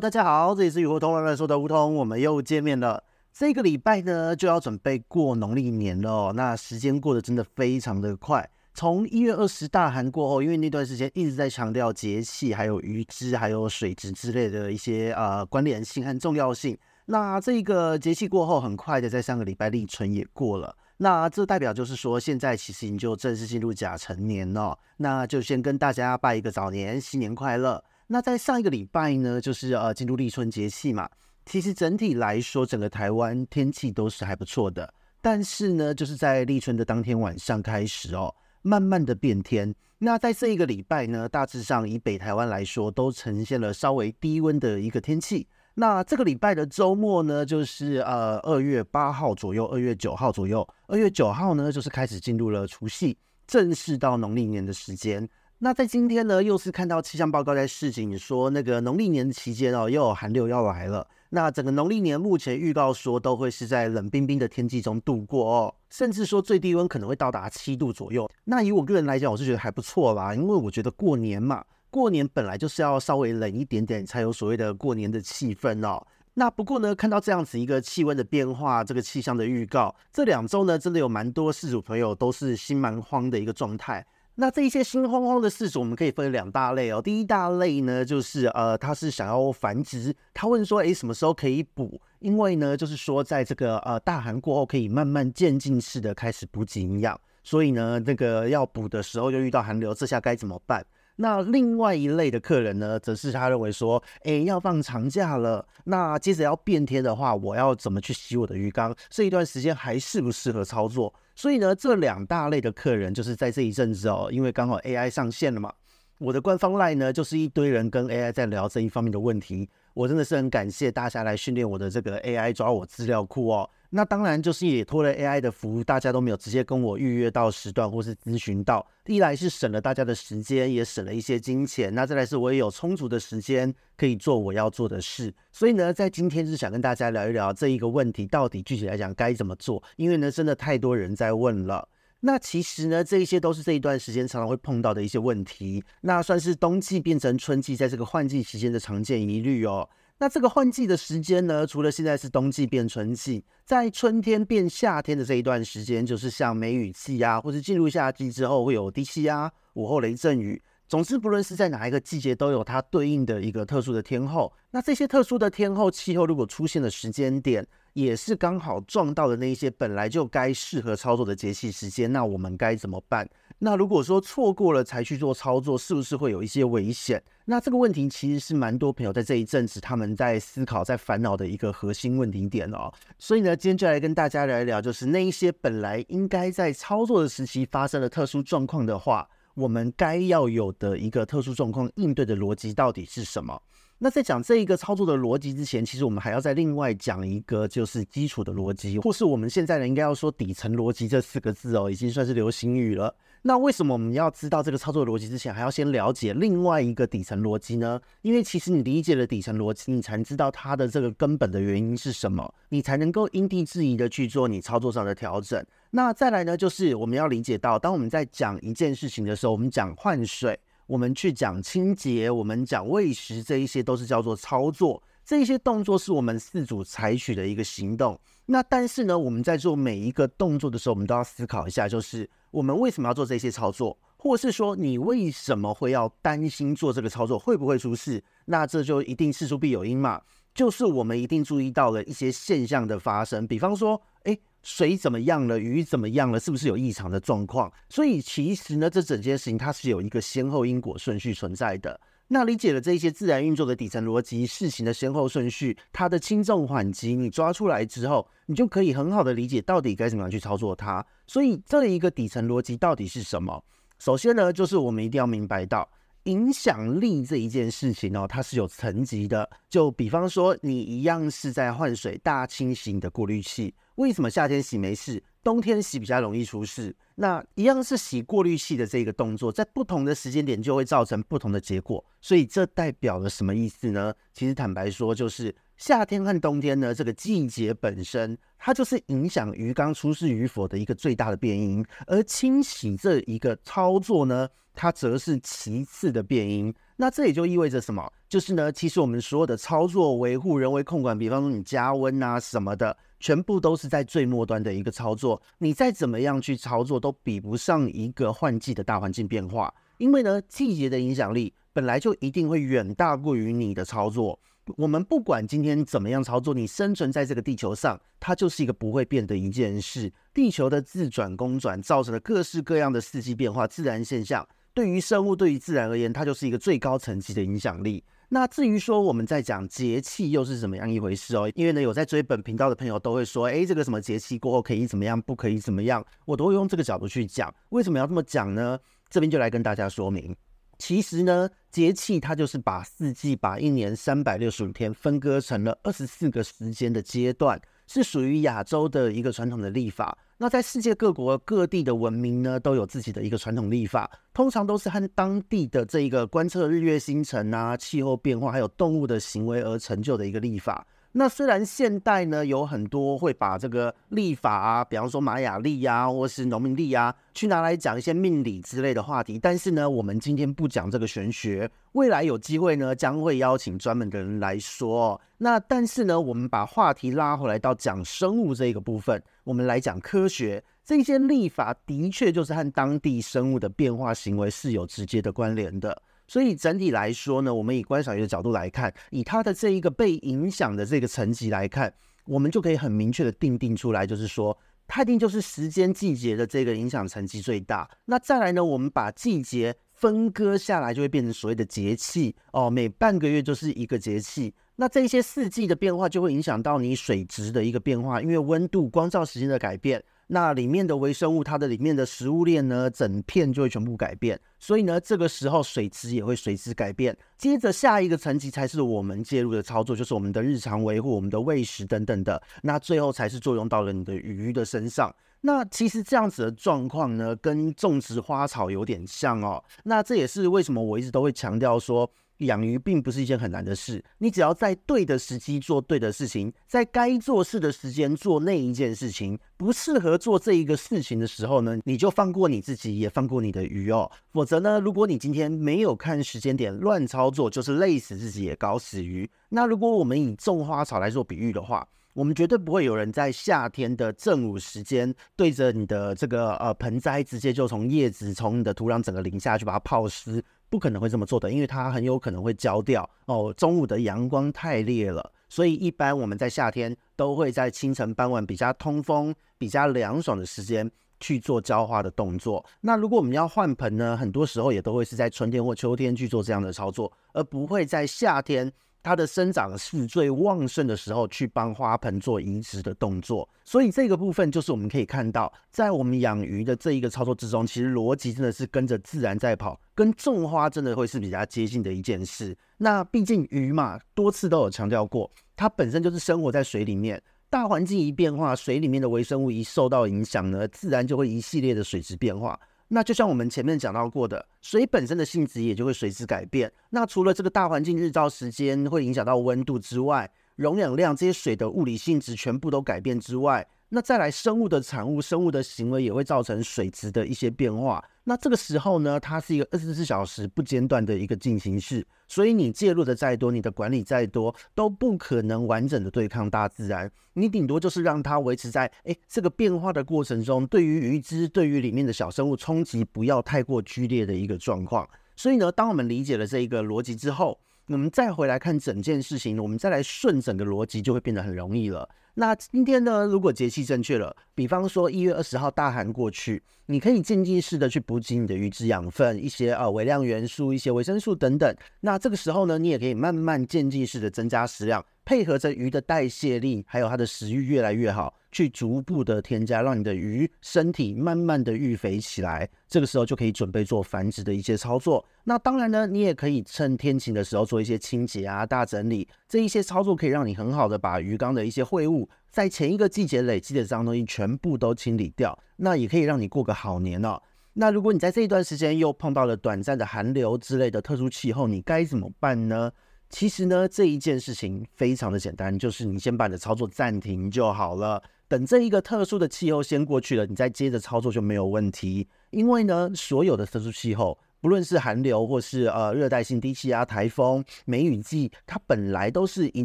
大家好，这里是雨果通乱乱说的梧桐，我们又见面了。这个礼拜呢，就要准备过农历年了。那时间过得真的非常的快。从一月二十大寒过后，因为那段时间一直在强调节气、还有鱼之、还有水质之类的一些呃关联性和重要性。那这个节气过后，很快的在上个礼拜立春也过了。那这代表就是说，现在其实已经就正式进入甲辰年了。那就先跟大家拜一个早年，新年快乐。那在上一个礼拜呢，就是呃进入立春节气嘛。其实整体来说，整个台湾天气都是还不错的。但是呢，就是在立春的当天晚上开始哦，慢慢的变天。那在这一个礼拜呢，大致上以北台湾来说，都呈现了稍微低温的一个天气。那这个礼拜的周末呢，就是呃二月八号左右，二月九号左右。二月九号呢，就是开始进入了除夕，正式到农历年的时间。那在今天呢，又是看到气象报告在示警说，那个农历年期间哦，又有寒流要来了。那整个农历年目前预告说，都会是在冷冰冰的天气中度过哦，甚至说最低温可能会到达七度左右。那以我个人来讲，我是觉得还不错啦，因为我觉得过年嘛，过年本来就是要稍微冷一点点，才有所谓的过年的气氛哦。那不过呢，看到这样子一个气温的变化，这个气象的预告，这两周呢，真的有蛮多事主朋友都是心蛮慌的一个状态。那这一些心慌慌的事主，我们可以分两大类哦。第一大类呢，就是呃，他是想要繁殖，他问说，诶，什么时候可以补？因为呢，就是说，在这个呃大寒过后，可以慢慢渐进式的开始补给营养，所以呢，这个要补的时候又遇到寒流，这下该怎么办？那另外一类的客人呢，则是他认为说，诶，要放长假了，那接着要变天的话，我要怎么去洗我的鱼缸？这一段时间还适不适合操作？所以呢，这两大类的客人，就是在这一阵子哦，因为刚好 AI 上线了嘛，我的官方 LINE 呢，就是一堆人跟 AI 在聊这一方面的问题。我真的是很感谢大家来训练我的这个 AI 抓我资料库哦。那当然就是也拖了 AI 的服务，大家都没有直接跟我预约到时段或是咨询到。一来是省了大家的时间，也省了一些金钱。那再来是我也有充足的时间可以做我要做的事。所以呢，在今天是想跟大家聊一聊这一个问题，到底具体来讲该怎么做？因为呢，真的太多人在问了。那其实呢，这一些都是这一段时间常常会碰到的一些问题。那算是冬季变成春季，在这个换季期间的常见疑虑哦。那这个换季的时间呢，除了现在是冬季变春季，在春天变夏天的这一段时间，就是像梅雨季啊，或是进入夏季之后会有低气压、午后雷阵雨。总之，不论是在哪一个季节，都有它对应的一个特殊的天候。那这些特殊的天候气候，如果出现的时间点，也是刚好撞到的那一些本来就该适合操作的节气时间，那我们该怎么办？那如果说错过了才去做操作，是不是会有一些危险？那这个问题其实是蛮多朋友在这一阵子他们在思考、在烦恼的一个核心问题点哦。所以呢，今天就来跟大家聊一聊，就是那一些本来应该在操作的时期发生了特殊状况的话，我们该要有的一个特殊状况应对的逻辑到底是什么？那在讲这一个操作的逻辑之前，其实我们还要再另外讲一个，就是基础的逻辑，或是我们现在呢应该要说底层逻辑这四个字哦，已经算是流行语了。那为什么我们要知道这个操作逻辑之前，还要先了解另外一个底层逻辑呢？因为其实你理解了底层逻辑，你才知道它的这个根本的原因是什么，你才能够因地制宜的去做你操作上的调整。那再来呢，就是我们要理解到，当我们在讲一件事情的时候，我们讲换水。我们去讲清洁，我们讲喂食，这一些都是叫做操作。这一些动作是我们饲主采取的一个行动。那但是呢，我们在做每一个动作的时候，我们都要思考一下，就是我们为什么要做这些操作，或是说你为什么会要担心做这个操作会不会出事？那这就一定事出必有因嘛。就是我们一定注意到了一些现象的发生，比方说，诶。水怎么样了？鱼怎么样了？是不是有异常的状况？所以其实呢，这整件事情它是有一个先后因果顺序存在的。那理解了这一些自然运作的底层逻辑、事情的先后顺序，它的轻重缓急，你抓出来之后，你就可以很好的理解到底该怎么样去操作它。所以这一个底层逻辑到底是什么？首先呢，就是我们一定要明白到。影响力这一件事情哦，它是有层级的。就比方说，你一样是在换水大清洗你的过滤器，为什么夏天洗没事，冬天洗比较容易出事？那一样是洗过滤器的这个动作，在不同的时间点就会造成不同的结果。所以这代表了什么意思呢？其实坦白说，就是夏天和冬天呢，这个季节本身，它就是影响鱼缸出事与否的一个最大的变因，而清洗这一个操作呢，它则是其次的变因。那这也就意味着什么？就是呢，其实我们所有的操作维护、人为控管，比方说你加温啊什么的，全部都是在最末端的一个操作。你再怎么样去操作，都比不上一个换季的大环境变化。因为呢，季节的影响力本来就一定会远大过于你的操作。我们不管今天怎么样操作，你生存在这个地球上，它就是一个不会变的一件事。地球的自转公转造成了各式各样的四季变化、自然现象，对于生物、对于自然而言，它就是一个最高层级的影响力。那至于说我们在讲节气又是怎么样一回事哦？因为呢，有在追本频道的朋友都会说，诶，这个什么节气过后可以怎么样，不可以怎么样，我都会用这个角度去讲。为什么要这么讲呢？这边就来跟大家说明。其实呢，节气它就是把四季、把一年三百六十五天分割成了二十四个时间的阶段，是属于亚洲的一个传统的历法。那在世界各国各地的文明呢，都有自己的一个传统历法，通常都是和当地的这一个观测日月星辰啊、气候变化，还有动物的行为而成就的一个历法。那虽然现代呢，有很多会把这个历法啊，比方说玛雅历呀，或是农民历啊，去拿来讲一些命理之类的话题，但是呢，我们今天不讲这个玄学，未来有机会呢，将会邀请专门的人来说。那但是呢，我们把话题拉回来到讲生物这个部分，我们来讲科学，这些历法的确就是和当地生物的变化行为是有直接的关联的。所以整体来说呢，我们以观赏鱼的角度来看，以它的这一个被影响的这个层级来看，我们就可以很明确的定定出来，就是说，它一定就是时间季节的这个影响层级最大。那再来呢，我们把季节分割下来，就会变成所谓的节气哦，每半个月就是一个节气。那这些四季的变化就会影响到你水质的一个变化，因为温度、光照时间的改变。那里面的微生物，它的里面的食物链呢，整片就会全部改变，所以呢，这个时候水质也会随之改变。接着下一个层级才是我们介入的操作，就是我们的日常维护、我们的喂食等等的。那最后才是作用到了你的鱼的身上。那其实这样子的状况呢，跟种植花草有点像哦。那这也是为什么我一直都会强调说。养鱼并不是一件很难的事，你只要在对的时机做对的事情，在该做事的时间做那一件事情。不适合做这一个事情的时候呢，你就放过你自己，也放过你的鱼哦。否则呢，如果你今天没有看时间点乱操作，就是累死自己也搞死鱼。那如果我们以种花草来做比喻的话，我们绝对不会有人在夏天的正午时间对着你的这个呃盆栽，直接就从叶子从你的土壤整个淋下去把它泡湿。不可能会这么做的，因为它很有可能会焦掉哦。中午的阳光太烈了，所以一般我们在夏天都会在清晨傍晚比较通风、比较凉爽的时间去做浇花的动作。那如果我们要换盆呢，很多时候也都会是在春天或秋天去做这样的操作，而不会在夏天。它的生长是最旺盛的时候，去帮花盆做移植的动作，所以这个部分就是我们可以看到，在我们养鱼的这一个操作之中，其实逻辑真的是跟着自然在跑，跟种花真的会是比较接近的一件事。那毕竟鱼嘛，多次都有强调过，它本身就是生活在水里面，大环境一变化，水里面的微生物一受到影响呢，自然就会一系列的水质变化。那就像我们前面讲到过的，水本身的性质也就会随之改变。那除了这个大环境日照时间会影响到温度之外，溶氧量这些水的物理性质全部都改变之外，那再来生物的产物、生物的行为也会造成水质的一些变化。那这个时候呢，它是一个二十四小时不间断的一个进行式，所以你介入的再多，你的管理再多，都不可能完整的对抗大自然。你顶多就是让它维持在诶这个变化的过程中，对于鱼只、对于里面的小生物冲击不要太过剧烈的一个状况。所以呢，当我们理解了这一个逻辑之后，我们再回来看整件事情，我们再来顺整个逻辑，就会变得很容易了。那今天呢，如果节气正确了，比方说一月二十号大寒过去，你可以渐进式的去补给你的鱼脂养分，一些呃微量元素、一些维生素等等。那这个时候呢，你也可以慢慢渐进式的增加食量。配合着鱼的代谢力，还有它的食欲越来越好，去逐步的添加，让你的鱼身体慢慢的育肥起来。这个时候就可以准备做繁殖的一些操作。那当然呢，你也可以趁天晴的时候做一些清洁啊、大整理，这一些操作可以让你很好的把鱼缸的一些秽物，在前一个季节累积的脏东西全部都清理掉。那也可以让你过个好年哦。那如果你在这一段时间又碰到了短暂的寒流之类的特殊气候，你该怎么办呢？其实呢，这一件事情非常的简单，就是你先把你的操作暂停就好了，等这一个特殊的气候先过去了，你再接着操作就没有问题。因为呢，所有的特殊气候，不论是寒流或是呃热带性低气压、台风、梅雨季，它本来都是一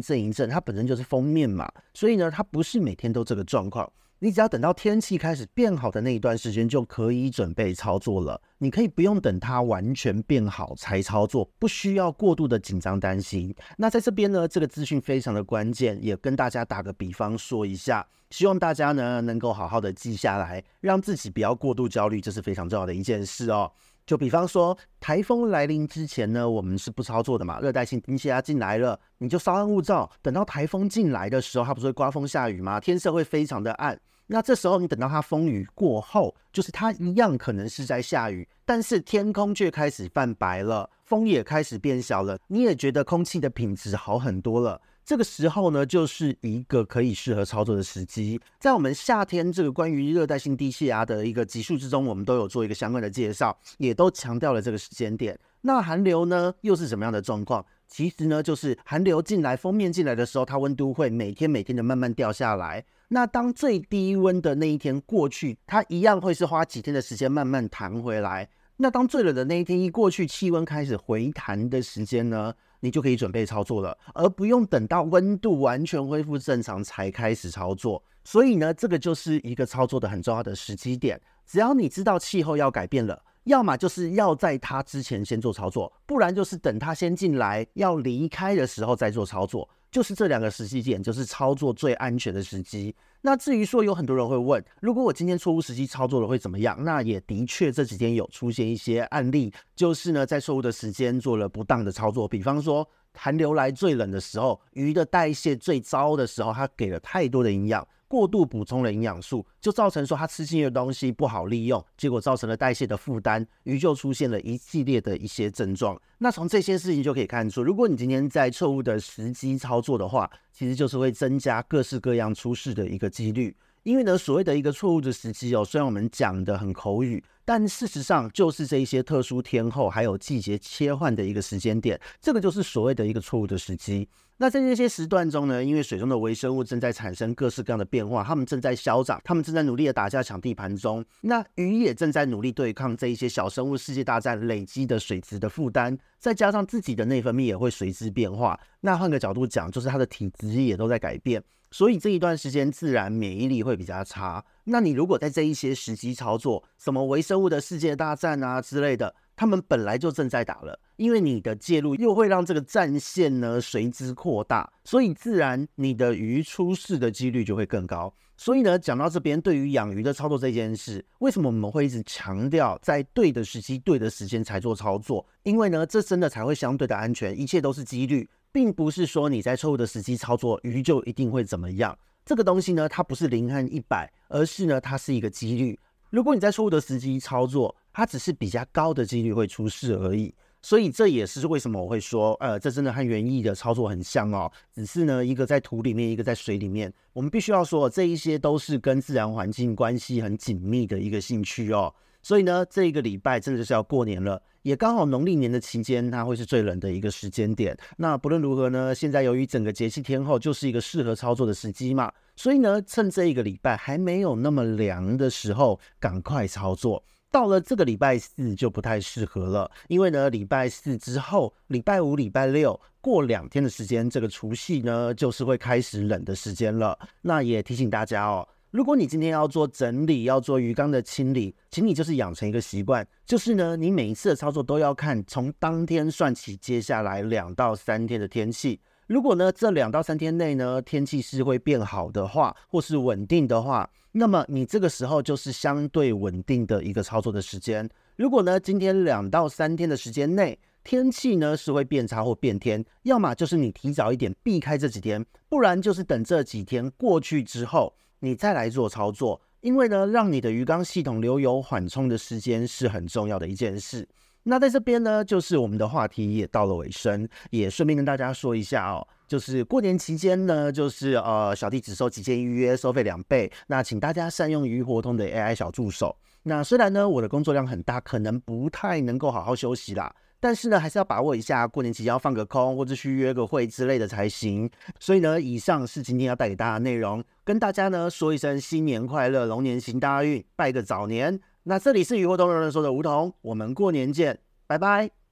阵一阵，它本身就是锋面嘛，所以呢，它不是每天都这个状况。你只要等到天气开始变好的那一段时间，就可以准备操作了。你可以不用等它完全变好才操作，不需要过度的紧张担心。那在这边呢，这个资讯非常的关键，也跟大家打个比方说一下，希望大家呢能够好好的记下来，让自己不要过度焦虑，这是非常重要的一件事哦。就比方说，台风来临之前呢，我们是不操作的嘛。热带性低气压进来了，你就稍安勿躁。等到台风进来的时候，它不是会刮风下雨吗？天色会非常的暗。那这时候你等到它风雨过后，就是它一样可能是在下雨，但是天空却开始泛白了，风也开始变小了，你也觉得空气的品质好很多了。这个时候呢，就是一个可以适合操作的时机。在我们夏天这个关于热带性低气压的一个集数之中，我们都有做一个相关的介绍，也都强调了这个时间点。那寒流呢，又是什么样的状况？其实呢，就是寒流进来，锋面进来的时候，它温度会每天每天的慢慢掉下来。那当最低温的那一天过去，它一样会是花几天的时间慢慢弹回来。那当最冷的那一天一过去，气温开始回弹的时间呢，你就可以准备操作了，而不用等到温度完全恢复正常才开始操作。所以呢，这个就是一个操作的很重要的时机点。只要你知道气候要改变了，要么就是要在它之前先做操作，不然就是等它先进来要离开的时候再做操作。就是这两个时机点，就是操作最安全的时机。那至于说有很多人会问，如果我今天错误时机操作了会怎么样？那也的确这几天有出现一些案例，就是呢在错误的时间做了不当的操作，比方说寒流来最冷的时候，鱼的代谢最糟的时候，它给了太多的营养。过度补充了营养素，就造成说他吃进去的东西不好利用，结果造成了代谢的负担，鱼就出现了一系列的一些症状。那从这些事情就可以看出，如果你今天在错误的时机操作的话，其实就是会增加各式各样出事的一个几率。因为呢，所谓的一个错误的时机哦，虽然我们讲的很口语，但事实上就是这一些特殊天候还有季节切换的一个时间点，这个就是所谓的一个错误的时机。那在这些时段中呢，因为水中的微生物正在产生各式各样的变化，它们正在消长，它们正在努力的打架抢地盘中。那鱼也正在努力对抗这一些小生物世界大战累积的水质的负担，再加上自己的内分泌也会随之变化。那换个角度讲，就是它的体质也都在改变，所以这一段时间自然免疫力会比较差。那你如果在这一些时机操作，什么微生物的世界大战啊之类的。他们本来就正在打了，因为你的介入又会让这个战线呢随之扩大，所以自然你的鱼出事的几率就会更高。所以呢，讲到这边，对于养鱼的操作这件事，为什么我们会一直强调在对的时机、对的时间才做操作？因为呢，这真的才会相对的安全，一切都是几率，并不是说你在错误的时机操作，鱼就一定会怎么样。这个东西呢，它不是零和一百，而是呢，它是一个几率。如果你在错误的时机操作，它只是比较高的几率会出事而已，所以这也是为什么我会说，呃，这真的和园艺的操作很像哦。只是呢，一个在土里面，一个在水里面。我们必须要说，这一些都是跟自然环境关系很紧密的一个兴趣哦。所以呢，这一个礼拜真的就是要过年了，也刚好农历年的期间，它会是最冷的一个时间点。那不论如何呢，现在由于整个节气天候就是一个适合操作的时机嘛，所以呢，趁这一个礼拜还没有那么凉的时候，赶快操作。到了这个礼拜四就不太适合了，因为呢，礼拜四之后，礼拜五、礼拜六过两天的时间，这个除夕呢，就是会开始冷的时间了。那也提醒大家哦，如果你今天要做整理，要做鱼缸的清理，请你就是养成一个习惯，就是呢，你每一次的操作都要看从当天算起，接下来两到三天的天气。如果呢，这两到三天内呢，天气是会变好的话，或是稳定的话，那么你这个时候就是相对稳定的一个操作的时间。如果呢，今天两到三天的时间内，天气呢是会变差或变天，要么就是你提早一点避开这几天，不然就是等这几天过去之后，你再来做操作。因为呢，让你的鱼缸系统留有缓冲的时间是很重要的一件事。那在这边呢，就是我们的话题也到了尾声，也顺便跟大家说一下哦，就是过年期间呢，就是呃小弟只收几件预约，收费两倍。那请大家善用鱼活通的 AI 小助手。那虽然呢我的工作量很大，可能不太能够好好休息啦。但是呢，还是要把握一下过年期间要放个空，或者去约个会之类的才行。所以呢，以上是今天要带给大家的内容，跟大家呢说一声新年快乐，龙年行大运，拜个早年。那这里是鱼活通人人说的梧桐，我们过年见，拜拜。